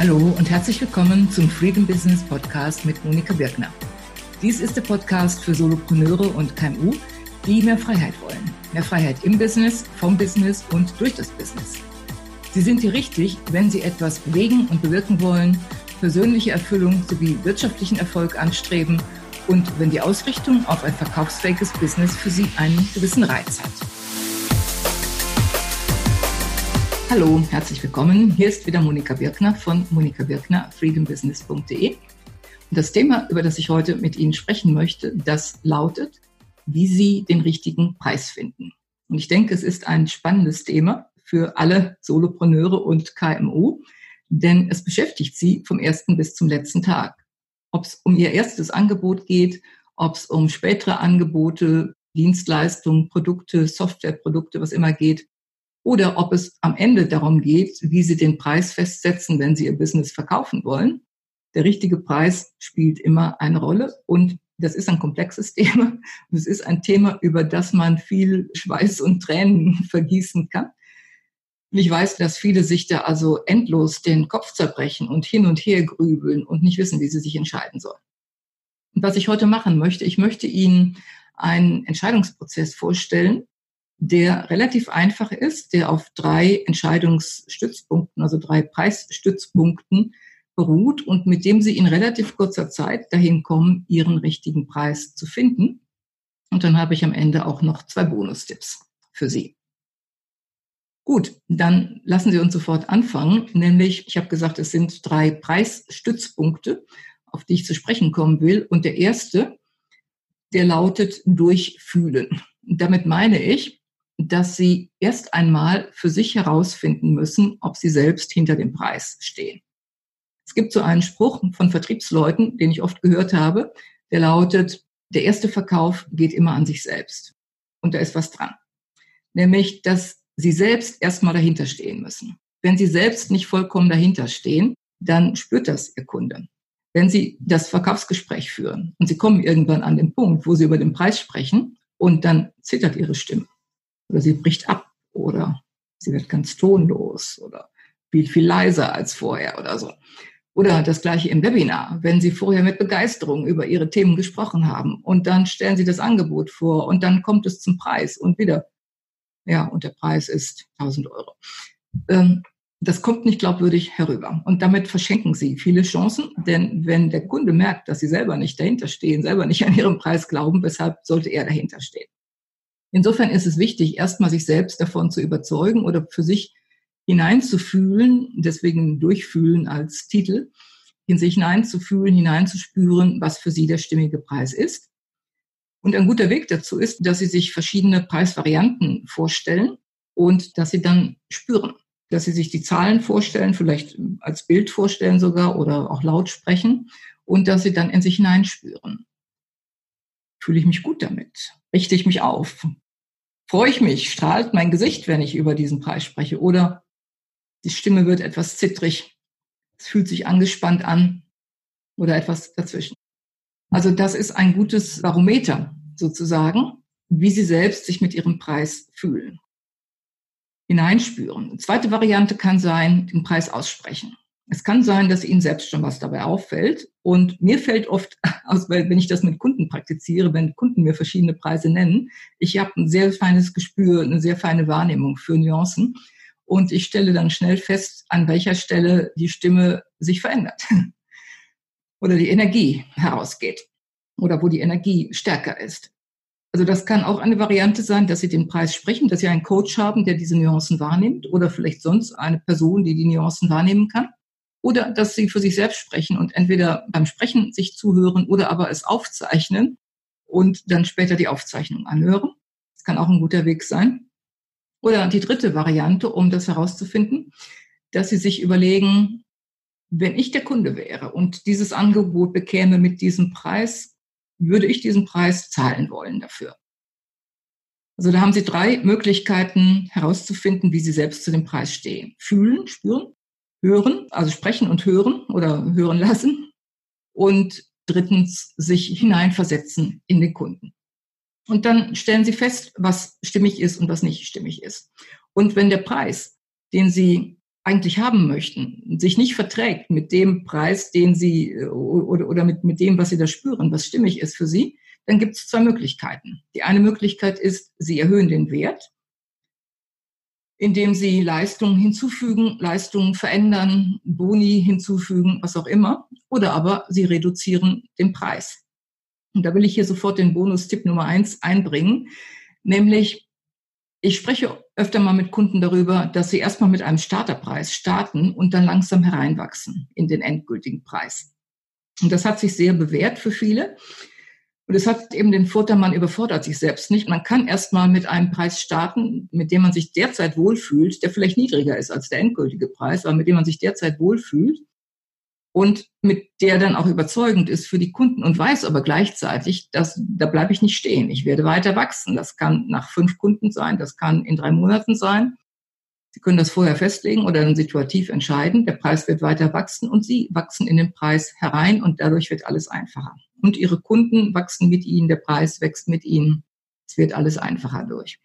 Hallo und herzlich willkommen zum Freedom Business Podcast mit Monika Birkner. Dies ist der Podcast für Solopreneure und KMU, die mehr Freiheit wollen. Mehr Freiheit im Business, vom Business und durch das Business. Sie sind hier richtig, wenn Sie etwas bewegen und bewirken wollen, persönliche Erfüllung sowie wirtschaftlichen Erfolg anstreben und wenn die Ausrichtung auf ein verkaufsfähiges Business für Sie einen gewissen Reiz hat. Hallo, herzlich willkommen. Hier ist wieder Monika Birkner von Monika Birkner, freedombusiness.de. Und das Thema, über das ich heute mit Ihnen sprechen möchte, das lautet, wie Sie den richtigen Preis finden. Und ich denke, es ist ein spannendes Thema für alle Solopreneure und KMU, denn es beschäftigt Sie vom ersten bis zum letzten Tag. Ob es um Ihr erstes Angebot geht, ob es um spätere Angebote, Dienstleistungen, Produkte, Softwareprodukte, was immer geht, oder ob es am Ende darum geht, wie Sie den Preis festsetzen, wenn Sie Ihr Business verkaufen wollen. Der richtige Preis spielt immer eine Rolle und das ist ein komplexes Thema. Es ist ein Thema, über das man viel Schweiß und Tränen vergießen kann. Ich weiß, dass viele sich da also endlos den Kopf zerbrechen und hin und her grübeln und nicht wissen, wie sie sich entscheiden sollen. Und was ich heute machen möchte, ich möchte Ihnen einen Entscheidungsprozess vorstellen, der relativ einfach ist, der auf drei Entscheidungsstützpunkten, also drei Preisstützpunkten beruht und mit dem Sie in relativ kurzer Zeit dahin kommen, Ihren richtigen Preis zu finden. Und dann habe ich am Ende auch noch zwei Bonustipps für Sie. Gut, dann lassen Sie uns sofort anfangen. Nämlich, ich habe gesagt, es sind drei Preisstützpunkte, auf die ich zu sprechen kommen will. Und der erste, der lautet durchfühlen. Damit meine ich, dass sie erst einmal für sich herausfinden müssen, ob sie selbst hinter dem Preis stehen. Es gibt so einen Spruch von Vertriebsleuten, den ich oft gehört habe, der lautet, der erste Verkauf geht immer an sich selbst. Und da ist was dran. Nämlich, dass sie selbst erstmal dahinter stehen müssen. Wenn sie selbst nicht vollkommen dahinter stehen, dann spürt das ihr Kunde. Wenn sie das Verkaufsgespräch führen und sie kommen irgendwann an den Punkt, wo sie über den Preis sprechen und dann zittert ihre Stimme oder sie bricht ab oder sie wird ganz tonlos oder viel, viel leiser als vorher oder so. Oder das gleiche im Webinar, wenn Sie vorher mit Begeisterung über Ihre Themen gesprochen haben und dann stellen Sie das Angebot vor und dann kommt es zum Preis und wieder, ja, und der Preis ist 1000 Euro. Ähm, das kommt nicht glaubwürdig herüber. Und damit verschenken Sie viele Chancen, denn wenn der Kunde merkt, dass Sie selber nicht dahinter stehen, selber nicht an Ihrem Preis glauben, weshalb sollte er dahinter stehen? Insofern ist es wichtig, erstmal sich selbst davon zu überzeugen oder für sich hineinzufühlen, deswegen durchfühlen als Titel, in sich hineinzufühlen, hineinzuspüren, was für sie der stimmige Preis ist. Und ein guter Weg dazu ist, dass sie sich verschiedene Preisvarianten vorstellen und dass sie dann spüren, dass sie sich die Zahlen vorstellen, vielleicht als Bild vorstellen sogar oder auch laut sprechen und dass sie dann in sich hineinspüren. Fühle ich mich gut damit? Richte ich mich auf? Freue ich mich? Strahlt mein Gesicht, wenn ich über diesen Preis spreche? Oder die Stimme wird etwas zittrig? Es fühlt sich angespannt an oder etwas dazwischen. Also das ist ein gutes Barometer sozusagen, wie Sie selbst sich mit Ihrem Preis fühlen. Hineinspüren. zweite Variante kann sein, den Preis aussprechen. Es kann sein, dass Ihnen selbst schon was dabei auffällt. Und mir fällt oft aus, weil wenn ich das mit Kunden praktiziere, wenn Kunden mir verschiedene Preise nennen, ich habe ein sehr feines Gespür, eine sehr feine Wahrnehmung für Nuancen. Und ich stelle dann schnell fest, an welcher Stelle die Stimme sich verändert oder die Energie herausgeht oder wo die Energie stärker ist. Also das kann auch eine Variante sein, dass Sie den Preis sprechen, dass Sie einen Coach haben, der diese Nuancen wahrnimmt oder vielleicht sonst eine Person, die die Nuancen wahrnehmen kann oder dass sie für sich selbst sprechen und entweder beim Sprechen sich zuhören oder aber es aufzeichnen und dann später die Aufzeichnung anhören. Das kann auch ein guter Weg sein. Oder die dritte Variante, um das herauszufinden, dass sie sich überlegen, wenn ich der Kunde wäre und dieses Angebot bekäme mit diesem Preis, würde ich diesen Preis zahlen wollen dafür. Also da haben Sie drei Möglichkeiten herauszufinden, wie Sie selbst zu dem Preis stehen. Fühlen, spüren, hören, also sprechen und hören oder hören lassen. Und drittens sich hineinversetzen in den Kunden. Und dann stellen Sie fest, was stimmig ist und was nicht stimmig ist. Und wenn der Preis, den Sie eigentlich haben möchten, sich nicht verträgt mit dem Preis, den Sie oder, oder mit, mit dem, was Sie da spüren, was stimmig ist für Sie, dann gibt es zwei Möglichkeiten. Die eine Möglichkeit ist, Sie erhöhen den Wert, indem Sie Leistungen hinzufügen, Leistungen verändern, Boni hinzufügen, was auch immer, oder aber Sie reduzieren den Preis. Und da will ich hier sofort den Bonustipp Nummer eins einbringen, nämlich ich spreche öfter mal mit Kunden darüber, dass sie erstmal mit einem Starterpreis starten und dann langsam hereinwachsen in den endgültigen Preis. Und das hat sich sehr bewährt für viele. Und es hat eben den Vorteil, man überfordert sich selbst nicht. Man kann erstmal mit einem Preis starten, mit dem man sich derzeit wohlfühlt, der vielleicht niedriger ist als der endgültige Preis, aber mit dem man sich derzeit wohlfühlt und mit der dann auch überzeugend ist für die Kunden und weiß aber gleichzeitig, dass da bleibe ich nicht stehen. Ich werde weiter wachsen. Das kann nach fünf Kunden sein, das kann in drei Monaten sein. Sie können das vorher festlegen oder dann situativ entscheiden. Der Preis wird weiter wachsen und Sie wachsen in den Preis herein und dadurch wird alles einfacher. Und Ihre Kunden wachsen mit Ihnen, der Preis wächst mit Ihnen. Es wird alles einfacher durch.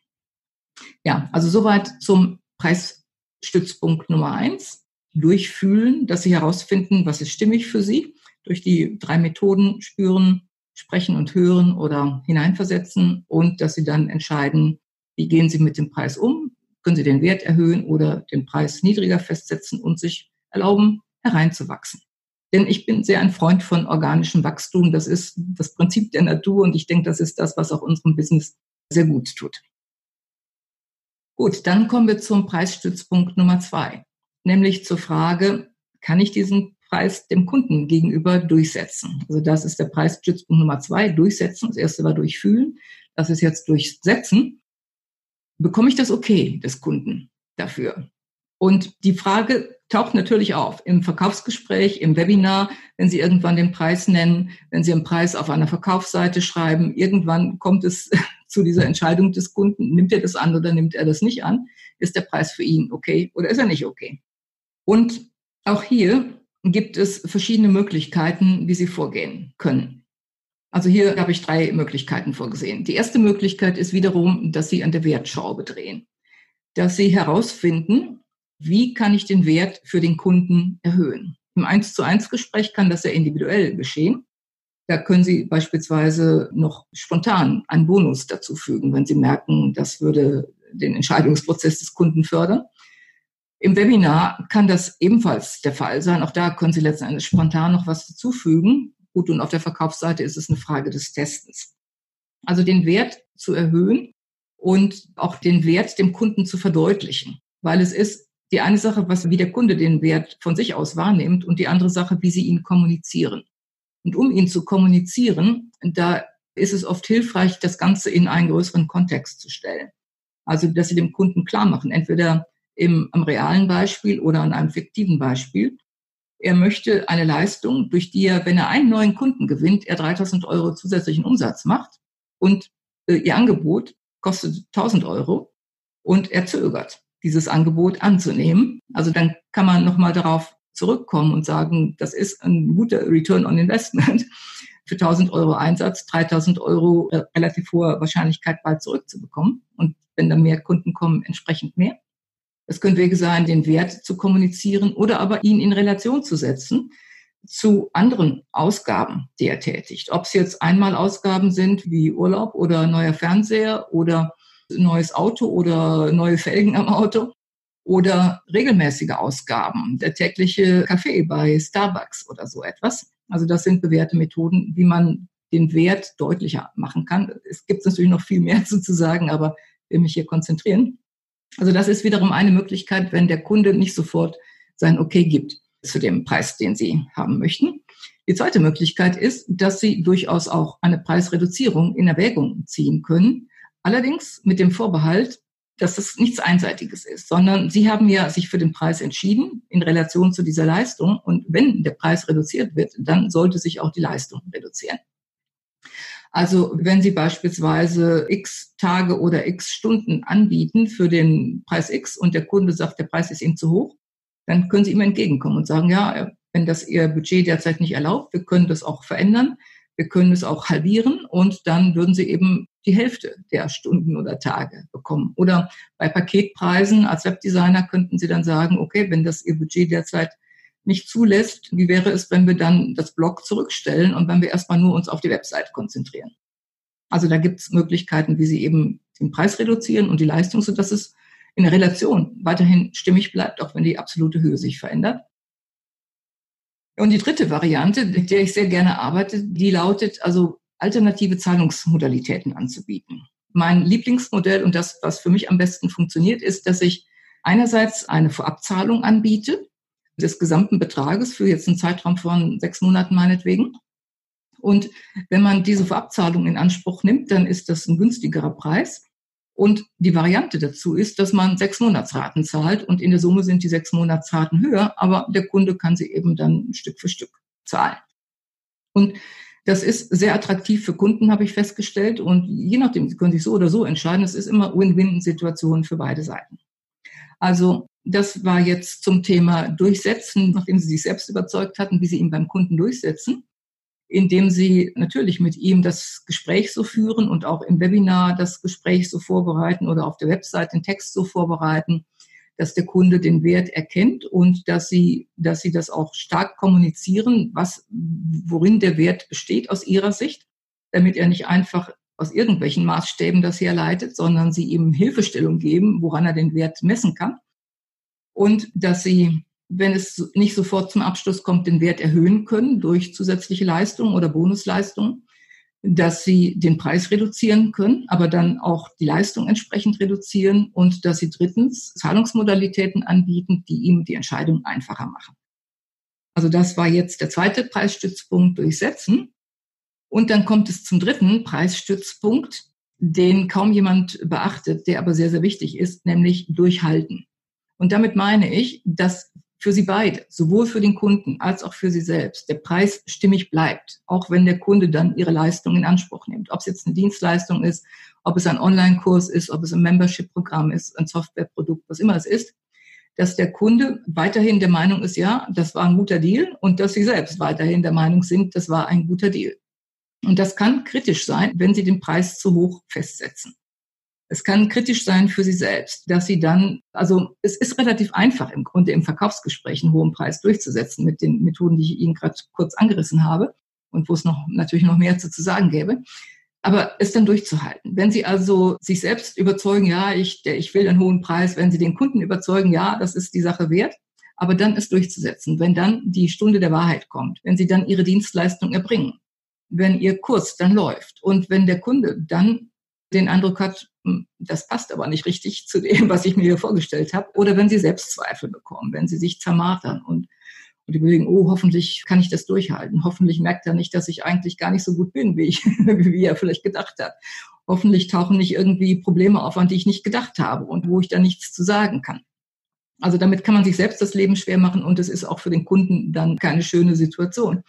Ja, also soweit zum Preisstützpunkt Nummer eins durchfühlen, dass sie herausfinden, was ist stimmig für sie. Durch die drei Methoden spüren, sprechen und hören oder hineinversetzen und dass sie dann entscheiden, wie gehen sie mit dem Preis um, können sie den Wert erhöhen oder den Preis niedriger festsetzen und sich erlauben, hereinzuwachsen. Denn ich bin sehr ein Freund von organischem Wachstum. Das ist das Prinzip der Natur und ich denke, das ist das, was auch unserem Business sehr gut tut. Gut, dann kommen wir zum Preisstützpunkt Nummer zwei nämlich zur Frage, kann ich diesen Preis dem Kunden gegenüber durchsetzen? Also das ist der Preisstützpunkt Nummer zwei, durchsetzen. Das erste war durchfühlen, das ist jetzt durchsetzen. Bekomme ich das okay des Kunden dafür? Und die Frage taucht natürlich auf im Verkaufsgespräch, im Webinar, wenn Sie irgendwann den Preis nennen, wenn Sie einen Preis auf einer Verkaufsseite schreiben. Irgendwann kommt es zu dieser Entscheidung des Kunden, nimmt er das an oder nimmt er das nicht an? Ist der Preis für ihn okay oder ist er nicht okay? Und auch hier gibt es verschiedene Möglichkeiten, wie Sie vorgehen können. Also hier habe ich drei Möglichkeiten vorgesehen. Die erste Möglichkeit ist wiederum, dass Sie an der Wertschraube drehen. Dass Sie herausfinden, wie kann ich den Wert für den Kunden erhöhen. Im 1 zu 1 Gespräch kann das ja individuell geschehen. Da können Sie beispielsweise noch spontan einen Bonus dazu fügen, wenn Sie merken, das würde den Entscheidungsprozess des Kunden fördern. Im Webinar kann das ebenfalls der Fall sein. Auch da können Sie letztendlich spontan noch was dazufügen. Gut, und auf der Verkaufsseite ist es eine Frage des Testens. Also den Wert zu erhöhen und auch den Wert dem Kunden zu verdeutlichen. Weil es ist die eine Sache, was, wie der Kunde den Wert von sich aus wahrnimmt und die andere Sache, wie Sie ihn kommunizieren. Und um ihn zu kommunizieren, da ist es oft hilfreich, das Ganze in einen größeren Kontext zu stellen. Also, dass Sie dem Kunden klar machen, entweder im, am realen Beispiel oder an einem fiktiven Beispiel. Er möchte eine Leistung, durch die er, wenn er einen neuen Kunden gewinnt, er 3000 Euro zusätzlichen Umsatz macht und äh, ihr Angebot kostet 1000 Euro und er zögert, dieses Angebot anzunehmen. Also dann kann man nochmal darauf zurückkommen und sagen, das ist ein guter Return on Investment für 1000 Euro Einsatz, 3000 Euro äh, relativ hohe Wahrscheinlichkeit bald zurückzubekommen. Und wenn dann mehr Kunden kommen, entsprechend mehr. Es können Wege sein, den Wert zu kommunizieren oder aber ihn in Relation zu setzen zu anderen Ausgaben, die er tätigt. Ob es jetzt einmal Ausgaben sind wie Urlaub oder neuer Fernseher oder neues Auto oder neue Felgen am Auto oder regelmäßige Ausgaben, der tägliche Kaffee bei Starbucks oder so etwas. Also das sind bewährte Methoden, wie man den Wert deutlicher machen kann. Es gibt natürlich noch viel mehr zu sagen, aber ich will mich hier konzentrieren. Also das ist wiederum eine Möglichkeit, wenn der Kunde nicht sofort sein Okay gibt zu dem Preis, den Sie haben möchten. Die zweite Möglichkeit ist, dass Sie durchaus auch eine Preisreduzierung in Erwägung ziehen können. Allerdings mit dem Vorbehalt, dass es nichts Einseitiges ist, sondern Sie haben ja sich für den Preis entschieden in Relation zu dieser Leistung. Und wenn der Preis reduziert wird, dann sollte sich auch die Leistung reduzieren. Also wenn Sie beispielsweise x Tage oder x Stunden anbieten für den Preis X und der Kunde sagt, der Preis ist ihm zu hoch, dann können Sie ihm entgegenkommen und sagen, ja, wenn das Ihr Budget derzeit nicht erlaubt, wir können das auch verändern. wir können es auch halbieren und dann würden Sie eben die Hälfte der Stunden oder Tage bekommen. Oder bei Paketpreisen als Webdesigner könnten Sie dann sagen, okay, wenn das Ihr Budget derzeit nicht zulässt, wie wäre es, wenn wir dann das Blog zurückstellen und wenn wir erstmal nur uns auf die Website konzentrieren? Also da gibt es Möglichkeiten, wie Sie eben den Preis reduzieren und die Leistung, sodass es in der Relation weiterhin stimmig bleibt, auch wenn die absolute Höhe sich verändert. Und die dritte Variante, mit der ich sehr gerne arbeite, die lautet also alternative Zahlungsmodalitäten anzubieten. Mein Lieblingsmodell und das, was für mich am besten funktioniert, ist, dass ich einerseits eine Vorabzahlung anbiete des gesamten Betrages für jetzt einen Zeitraum von sechs Monaten meinetwegen. Und wenn man diese Vorabzahlung in Anspruch nimmt, dann ist das ein günstigerer Preis. Und die Variante dazu ist, dass man sechs Monatsraten zahlt und in der Summe sind die sechs Monatsraten höher, aber der Kunde kann sie eben dann Stück für Stück zahlen. Und das ist sehr attraktiv für Kunden, habe ich festgestellt. Und je nachdem, Sie können sich so oder so entscheiden. Es ist immer Win-Win-Situation für beide Seiten. Also das war jetzt zum Thema Durchsetzen, nachdem Sie sich selbst überzeugt hatten, wie Sie ihn beim Kunden durchsetzen indem sie natürlich mit ihm das Gespräch so führen und auch im Webinar das Gespräch so vorbereiten oder auf der Website den Text so vorbereiten, dass der Kunde den Wert erkennt und dass sie, dass sie das auch stark kommunizieren, was, worin der Wert besteht aus ihrer Sicht, damit er nicht einfach aus irgendwelchen Maßstäben das herleitet, sondern sie ihm Hilfestellung geben, woran er den Wert messen kann. Und dass sie wenn es nicht sofort zum Abschluss kommt, den Wert erhöhen können durch zusätzliche Leistungen oder Bonusleistungen, dass sie den Preis reduzieren können, aber dann auch die Leistung entsprechend reduzieren und dass sie drittens Zahlungsmodalitäten anbieten, die ihm die Entscheidung einfacher machen. Also das war jetzt der zweite Preisstützpunkt durchsetzen. Und dann kommt es zum dritten Preisstützpunkt, den kaum jemand beachtet, der aber sehr, sehr wichtig ist, nämlich durchhalten. Und damit meine ich, dass für sie beide, sowohl für den Kunden als auch für sie selbst, der Preis stimmig bleibt, auch wenn der Kunde dann ihre Leistung in Anspruch nimmt. Ob es jetzt eine Dienstleistung ist, ob es ein Online-Kurs ist, ob es ein Membership-Programm ist, ein Softwareprodukt, was immer es ist, dass der Kunde weiterhin der Meinung ist, ja, das war ein guter Deal und dass sie selbst weiterhin der Meinung sind, das war ein guter Deal. Und das kann kritisch sein, wenn sie den Preis zu hoch festsetzen. Es kann kritisch sein für sie selbst, dass sie dann, also es ist relativ einfach im Grunde im Verkaufsgespräch einen hohen Preis durchzusetzen mit den Methoden, die ich Ihnen gerade kurz angerissen habe und wo es noch natürlich noch mehr zu, sagen gäbe. Aber es dann durchzuhalten. Wenn Sie also sich selbst überzeugen, ja, ich, der, ich will einen hohen Preis, wenn Sie den Kunden überzeugen, ja, das ist die Sache wert, aber dann es durchzusetzen, wenn dann die Stunde der Wahrheit kommt, wenn Sie dann Ihre Dienstleistung erbringen, wenn Ihr Kurs dann läuft und wenn der Kunde dann den Eindruck hat, hm, das passt aber nicht richtig zu dem, was ich mir hier vorgestellt habe. Oder wenn sie Selbstzweifel bekommen, wenn sie sich zermartern und, und überlegen, oh, hoffentlich kann ich das durchhalten. Hoffentlich merkt er nicht, dass ich eigentlich gar nicht so gut bin, wie, ich, wie er vielleicht gedacht hat. Hoffentlich tauchen nicht irgendwie Probleme auf, an die ich nicht gedacht habe und wo ich dann nichts zu sagen kann. Also damit kann man sich selbst das Leben schwer machen und es ist auch für den Kunden dann keine schöne Situation.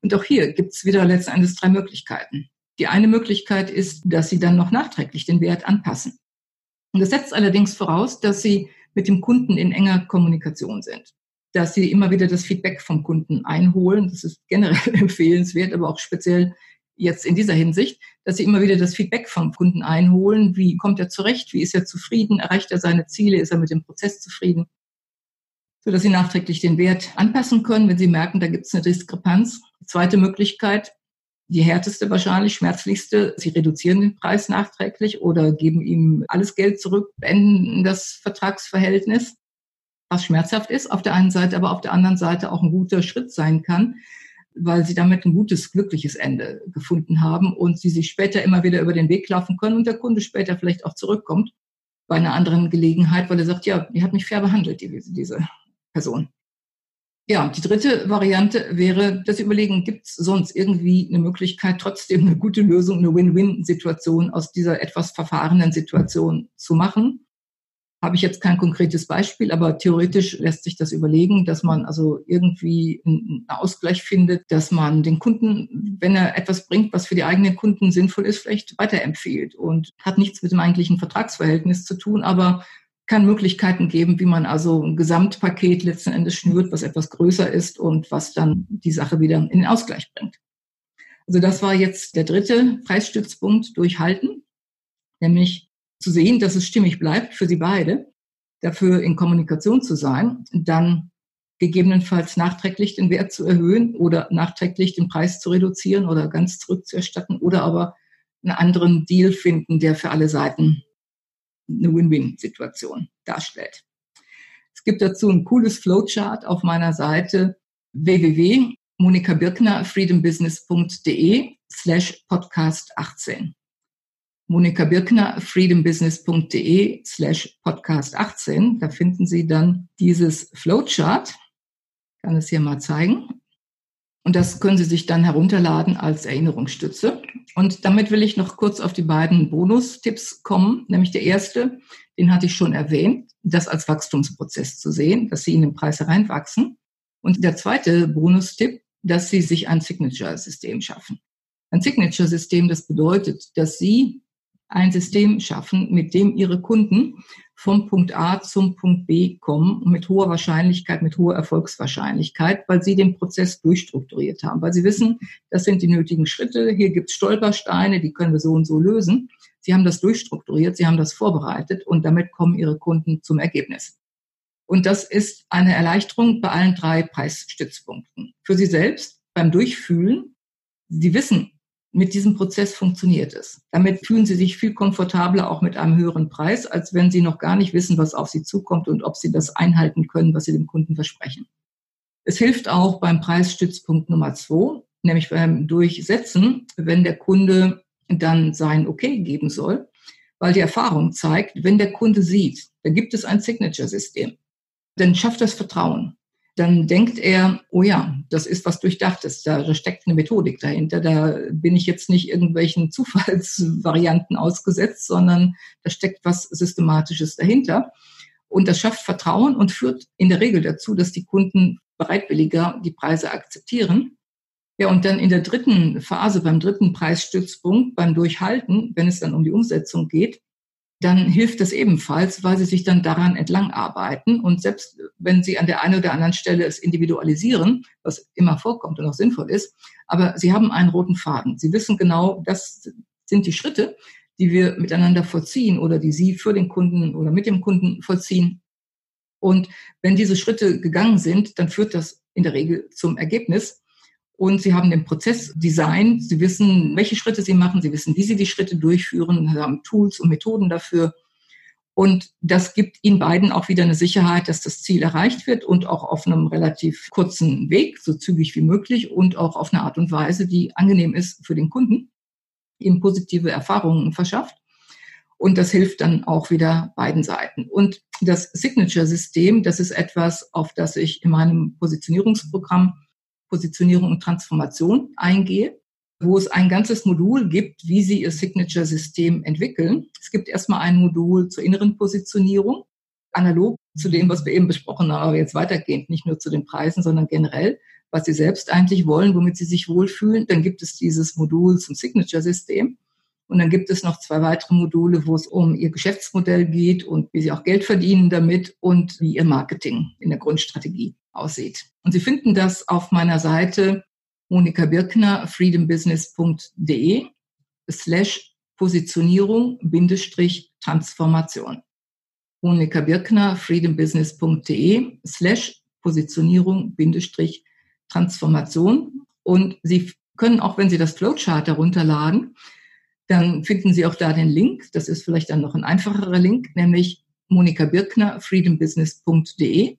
Und auch hier gibt es wieder letzten Endes drei Möglichkeiten. Die eine Möglichkeit ist, dass Sie dann noch nachträglich den Wert anpassen. Und das setzt allerdings voraus, dass Sie mit dem Kunden in enger Kommunikation sind, dass Sie immer wieder das Feedback vom Kunden einholen. Das ist generell empfehlenswert, aber auch speziell jetzt in dieser Hinsicht, dass Sie immer wieder das Feedback vom Kunden einholen. Wie kommt er zurecht? Wie ist er zufrieden? Erreicht er seine Ziele? Ist er mit dem Prozess zufrieden? So dass Sie nachträglich den Wert anpassen können, wenn Sie merken, da gibt es eine Diskrepanz. Zweite Möglichkeit, die härteste wahrscheinlich, schmerzlichste. Sie reduzieren den Preis nachträglich oder geben ihm alles Geld zurück, beenden das Vertragsverhältnis, was schmerzhaft ist auf der einen Seite, aber auf der anderen Seite auch ein guter Schritt sein kann, weil sie damit ein gutes, glückliches Ende gefunden haben und sie sich später immer wieder über den Weg laufen können und der Kunde später vielleicht auch zurückkommt bei einer anderen Gelegenheit, weil er sagt, ja, die hat mich fair behandelt, die, diese Person. Ja, die dritte Variante wäre, das Überlegen, gibt es sonst irgendwie eine Möglichkeit, trotzdem eine gute Lösung, eine Win-Win-Situation aus dieser etwas verfahrenen Situation zu machen. Habe ich jetzt kein konkretes Beispiel, aber theoretisch lässt sich das überlegen, dass man also irgendwie einen Ausgleich findet, dass man den Kunden, wenn er etwas bringt, was für die eigenen Kunden sinnvoll ist, vielleicht weiterempfiehlt und hat nichts mit dem eigentlichen Vertragsverhältnis zu tun, aber kann Möglichkeiten geben, wie man also ein Gesamtpaket letzten Endes schnürt, was etwas größer ist und was dann die Sache wieder in den Ausgleich bringt. Also das war jetzt der dritte Preisstützpunkt durchhalten, nämlich zu sehen, dass es stimmig bleibt für Sie beide, dafür in Kommunikation zu sein, dann gegebenenfalls nachträglich den Wert zu erhöhen oder nachträglich den Preis zu reduzieren oder ganz zurückzuerstatten oder aber einen anderen Deal finden, der für alle Seiten eine Win-Win-Situation darstellt. Es gibt dazu ein cooles Flowchart auf meiner Seite www.monikabirkner freedombusiness.de slash podcast 18. Monika Birkner, freedombusiness.de slash podcast 18. Da finden Sie dann dieses Flowchart kann es hier mal zeigen. Und das können Sie sich dann herunterladen als Erinnerungsstütze. Und damit will ich noch kurz auf die beiden Bonustipps kommen. Nämlich der erste, den hatte ich schon erwähnt, das als Wachstumsprozess zu sehen, dass Sie in den Preis hereinwachsen. Und der zweite Bonustipp, dass Sie sich ein Signature-System schaffen. Ein Signature-System, das bedeutet, dass Sie ein System schaffen, mit dem Ihre Kunden vom Punkt A zum Punkt B kommen mit hoher Wahrscheinlichkeit, mit hoher Erfolgswahrscheinlichkeit, weil sie den Prozess durchstrukturiert haben, weil sie wissen, das sind die nötigen Schritte, hier gibt es Stolpersteine, die können wir so und so lösen. Sie haben das durchstrukturiert, sie haben das vorbereitet und damit kommen ihre Kunden zum Ergebnis. Und das ist eine Erleichterung bei allen drei Preisstützpunkten. Für Sie selbst beim Durchfühlen, Sie wissen, mit diesem Prozess funktioniert es. Damit fühlen Sie sich viel komfortabler auch mit einem höheren Preis, als wenn Sie noch gar nicht wissen, was auf Sie zukommt und ob Sie das einhalten können, was Sie dem Kunden versprechen. Es hilft auch beim Preisstützpunkt Nummer zwei, nämlich beim Durchsetzen, wenn der Kunde dann sein Okay geben soll, weil die Erfahrung zeigt, wenn der Kunde sieht, da gibt es ein Signature-System, dann schafft das Vertrauen dann denkt er, oh ja, das ist was Durchdachtes, da steckt eine Methodik dahinter, da bin ich jetzt nicht irgendwelchen Zufallsvarianten ausgesetzt, sondern da steckt was Systematisches dahinter. Und das schafft Vertrauen und führt in der Regel dazu, dass die Kunden bereitwilliger die Preise akzeptieren. Ja, und dann in der dritten Phase, beim dritten Preisstützpunkt, beim Durchhalten, wenn es dann um die Umsetzung geht, dann hilft das ebenfalls, weil sie sich dann daran entlang arbeiten. Und selbst wenn sie an der einen oder anderen Stelle es individualisieren, was immer vorkommt und auch sinnvoll ist, aber sie haben einen roten Faden. Sie wissen genau, das sind die Schritte, die wir miteinander vollziehen oder die Sie für den Kunden oder mit dem Kunden vollziehen. Und wenn diese Schritte gegangen sind, dann führt das in der Regel zum Ergebnis und sie haben den Prozess designt. Sie wissen, welche Schritte sie machen. Sie wissen, wie sie die Schritte durchführen. Sie haben Tools und Methoden dafür. Und das gibt ihnen beiden auch wieder eine Sicherheit, dass das Ziel erreicht wird und auch auf einem relativ kurzen Weg, so zügig wie möglich und auch auf eine Art und Weise, die angenehm ist für den Kunden, ihm positive Erfahrungen verschafft. Und das hilft dann auch wieder beiden Seiten. Und das Signature-System, das ist etwas, auf das ich in meinem Positionierungsprogramm Positionierung und Transformation eingehe, wo es ein ganzes Modul gibt, wie Sie Ihr Signature-System entwickeln. Es gibt erstmal ein Modul zur inneren Positionierung, analog zu dem, was wir eben besprochen haben, aber jetzt weitergehend, nicht nur zu den Preisen, sondern generell, was Sie selbst eigentlich wollen, womit Sie sich wohlfühlen. Dann gibt es dieses Modul zum Signature-System. Und dann gibt es noch zwei weitere Module, wo es um Ihr Geschäftsmodell geht und wie Sie auch Geld verdienen damit und wie Ihr Marketing in der Grundstrategie aussieht. Und Sie finden das auf meiner Seite Monika Birkner, freedombusiness.de slash Positionierung Bindestrich Transformation. Monika Birkner, freedombusiness.de slash Positionierung Bindestrich Transformation. Und Sie können auch, wenn Sie das Flowchart herunterladen, dann finden Sie auch da den Link. Das ist vielleicht dann noch ein einfacherer Link, nämlich Monika Birkner, freedombusiness.de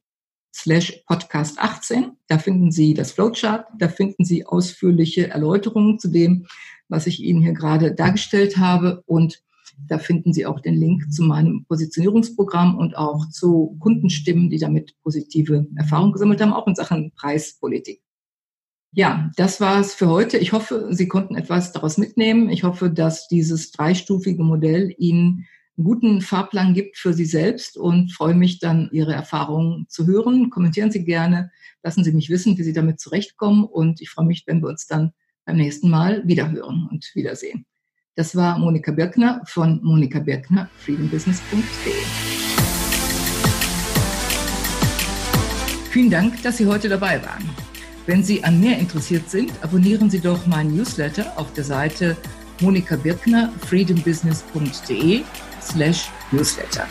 slash Podcast 18. Da finden Sie das Flowchart, da finden Sie ausführliche Erläuterungen zu dem, was ich Ihnen hier gerade dargestellt habe und da finden Sie auch den Link zu meinem Positionierungsprogramm und auch zu Kundenstimmen, die damit positive Erfahrungen gesammelt haben, auch in Sachen Preispolitik. Ja, das war's für heute. Ich hoffe, Sie konnten etwas daraus mitnehmen. Ich hoffe, dass dieses dreistufige Modell Ihnen einen guten Fahrplan gibt für Sie selbst und freue mich dann, Ihre Erfahrungen zu hören. Kommentieren Sie gerne, lassen Sie mich wissen, wie Sie damit zurechtkommen und ich freue mich, wenn wir uns dann beim nächsten Mal wiederhören und wiedersehen. Das war Monika Birkner von Monika Birkner, freedombusiness.de. Vielen Dank, dass Sie heute dabei waren. Wenn Sie an mehr interessiert sind, abonnieren Sie doch meinen Newsletter auf der Seite Monika Birkner, freedombusiness.de slash newsletter.